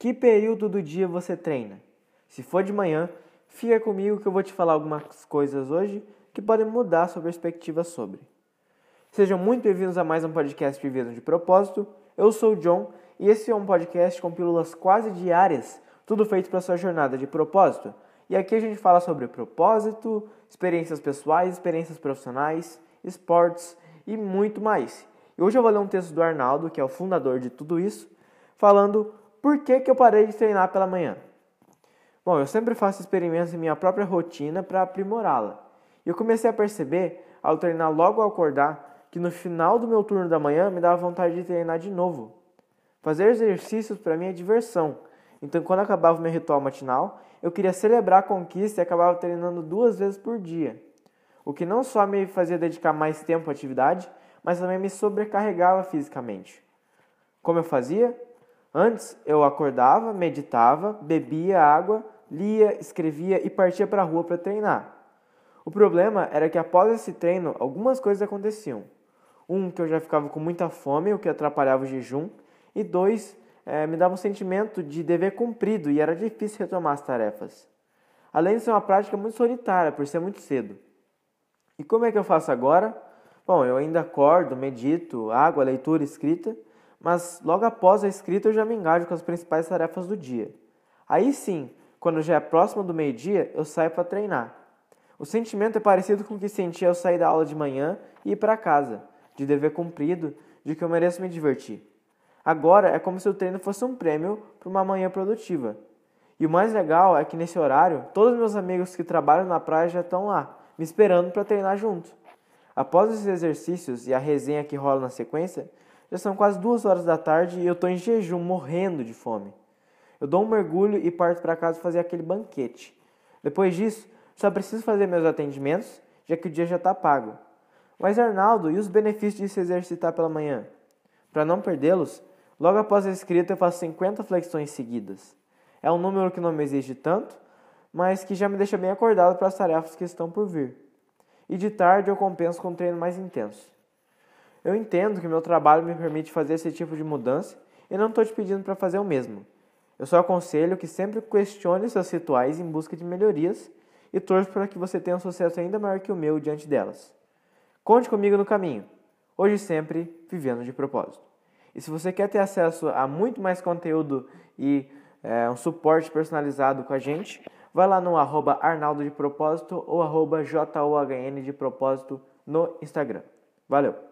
Que período do dia você treina? Se for de manhã, fica comigo que eu vou te falar algumas coisas hoje que podem mudar sua perspectiva sobre. Sejam muito bem-vindos a mais um podcast Vivendo de Propósito. Eu sou o John e esse é um podcast com pílulas quase diárias, tudo feito para sua jornada de propósito. E aqui a gente fala sobre propósito, experiências pessoais, experiências profissionais, esportes e muito mais. E hoje eu vou ler um texto do Arnaldo, que é o fundador de tudo isso, falando por que, que eu parei de treinar pela manhã. Bom, eu sempre faço experimentos em minha própria rotina para aprimorá-la. E eu comecei a perceber, ao treinar logo ao acordar, que no final do meu turno da manhã me dava vontade de treinar de novo. Fazer exercícios para mim é diversão. Então, quando acabava o meu ritual matinal, eu queria celebrar a conquista e acabava treinando duas vezes por dia. O que não só me fazia dedicar mais tempo à atividade, mas também me sobrecarregava fisicamente. Como eu fazia? Antes eu acordava, meditava, bebia água, lia, escrevia e partia para a rua para treinar. O problema era que após esse treino, algumas coisas aconteciam. Um, que eu já ficava com muita fome, o que atrapalhava o jejum, e dois, é, me dava um sentimento de dever cumprido e era difícil retomar as tarefas. Além de ser uma prática muito solitária, por ser muito cedo. E como é que eu faço agora? Bom, eu ainda acordo, medito, água, leitura, escrita, mas logo após a escrita eu já me engajo com as principais tarefas do dia. Aí sim, quando já é próximo do meio-dia, eu saio para treinar. O sentimento é parecido com o que senti ao sair da aula de manhã e ir para casa, de dever cumprido, de que eu mereço me divertir. Agora é como se o treino fosse um prêmio para uma manhã produtiva. E o mais legal é que nesse horário, todos meus amigos que trabalham na praia já estão lá, me esperando para treinar junto. Após esses exercícios e a resenha que rola na sequência, já são quase duas horas da tarde e eu estou em jejum, morrendo de fome. Eu dou um mergulho e parto para casa fazer aquele banquete. Depois disso, só preciso fazer meus atendimentos, já que o dia já está pago. Mas Arnaldo, e os benefícios de se exercitar pela manhã? Para não perdê-los, logo após a escrita eu faço 50 flexões seguidas. É um número que não me exige tanto, mas que já me deixa bem acordado para as tarefas que estão por vir. E de tarde eu compenso com um treino mais intenso. Eu entendo que meu trabalho me permite fazer esse tipo de mudança e não estou te pedindo para fazer o mesmo. Eu só aconselho que sempre questione seus rituais em busca de melhorias e torço para que você tenha um sucesso ainda maior que o meu diante delas. Conte comigo no caminho, hoje e sempre vivendo de propósito. E se você quer ter acesso a muito mais conteúdo e é, um suporte personalizado com a gente, vai lá no arroba Arnaldo de Propósito ou arroba JOHN de Propósito no Instagram. Valeu!